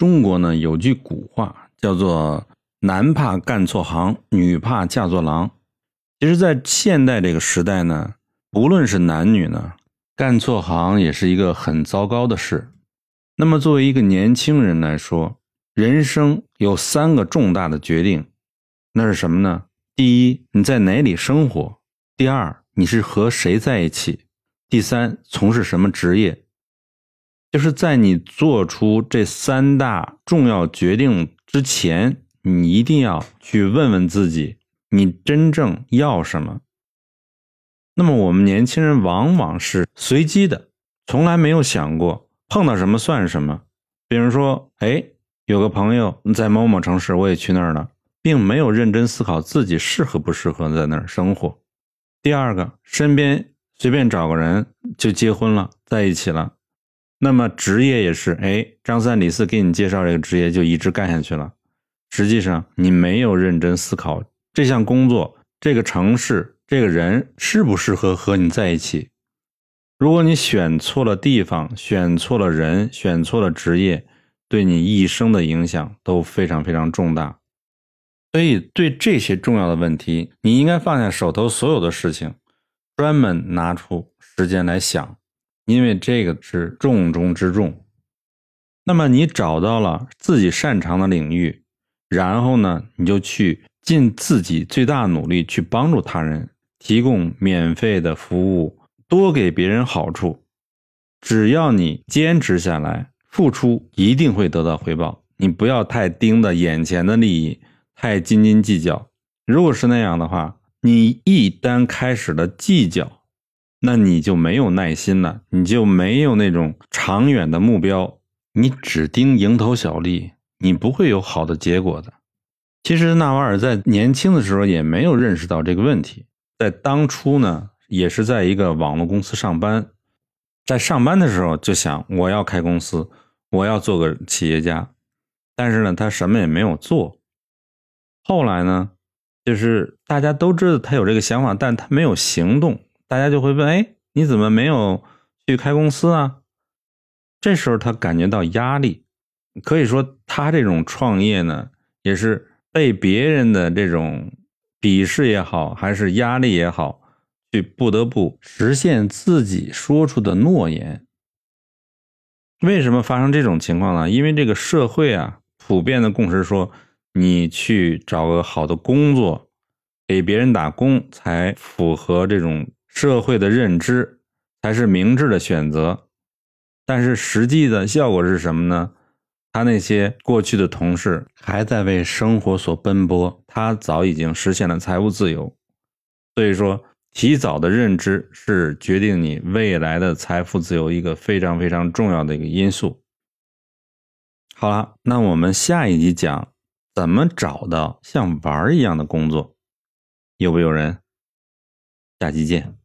中国呢有句古话叫做“男怕干错行，女怕嫁错郎”。其实，在现代这个时代呢，不论是男女呢，干错行也是一个很糟糕的事。那么，作为一个年轻人来说，人生有三个重大的决定，那是什么呢？第一，你在哪里生活；第二，你是和谁在一起；第三，从事什么职业。就是在你做出这三大重要决定之前，你一定要去问问自己，你真正要什么。那么我们年轻人往往是随机的，从来没有想过碰到什么算什么。比如说，哎，有个朋友在某某城市，我也去那儿了，并没有认真思考自己适合不适合在那儿生活。第二个，身边随便找个人就结婚了，在一起了。那么职业也是，哎，张三李四给你介绍这个职业就一直干下去了。实际上你没有认真思考这项工作、这个城市、这个人适不适合和你在一起。如果你选错了地方、选错了人、选错了职业，对你一生的影响都非常非常重大。所以，对这些重要的问题，你应该放下手头所有的事情，专门拿出时间来想。因为这个是重中之重，那么你找到了自己擅长的领域，然后呢，你就去尽自己最大努力去帮助他人，提供免费的服务，多给别人好处。只要你坚持下来，付出一定会得到回报。你不要太盯着眼前的利益，太斤斤计较。如果是那样的话，你一旦开始了计较。那你就没有耐心了，你就没有那种长远的目标，你只盯蝇头小利，你不会有好的结果的。其实纳瓦尔在年轻的时候也没有认识到这个问题，在当初呢，也是在一个网络公司上班，在上班的时候就想我要开公司，我要做个企业家，但是呢，他什么也没有做。后来呢，就是大家都知道他有这个想法，但他没有行动。大家就会问：哎，你怎么没有去开公司啊？这时候他感觉到压力，可以说他这种创业呢，也是被别人的这种鄙视也好，还是压力也好，去不得不实现自己说出的诺言。为什么发生这种情况呢？因为这个社会啊，普遍的共识说，你去找个好的工作，给别人打工，才符合这种。社会的认知才是明智的选择，但是实际的效果是什么呢？他那些过去的同事还在为生活所奔波，他早已经实现了财务自由。所以说，提早的认知是决定你未来的财富自由一个非常非常重要的一个因素。好了，那我们下一集讲怎么找到像玩儿一样的工作，有没有人？下期见。